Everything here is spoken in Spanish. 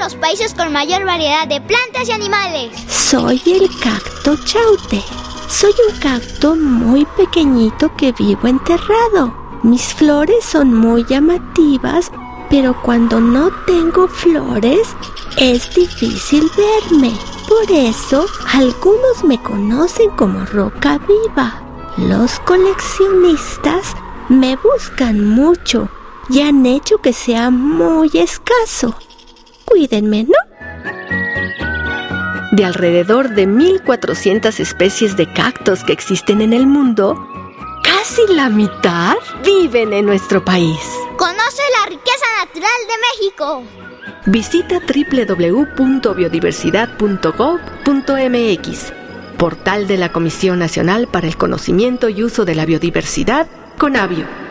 los países con mayor variedad de plantas y animales. Soy el cacto chaute. Soy un cacto muy pequeñito que vivo enterrado. Mis flores son muy llamativas, pero cuando no tengo flores es difícil verme. Por eso algunos me conocen como roca viva. Los coleccionistas me buscan mucho y han hecho que sea muy escaso. Cuídenme, ¿no? De alrededor de 1400 especies de cactos que existen en el mundo, casi la mitad viven en nuestro país. Conoce la riqueza natural de México. Visita www.biodiversidad.gov.mx, portal de la Comisión Nacional para el Conocimiento y Uso de la Biodiversidad, CONABIO.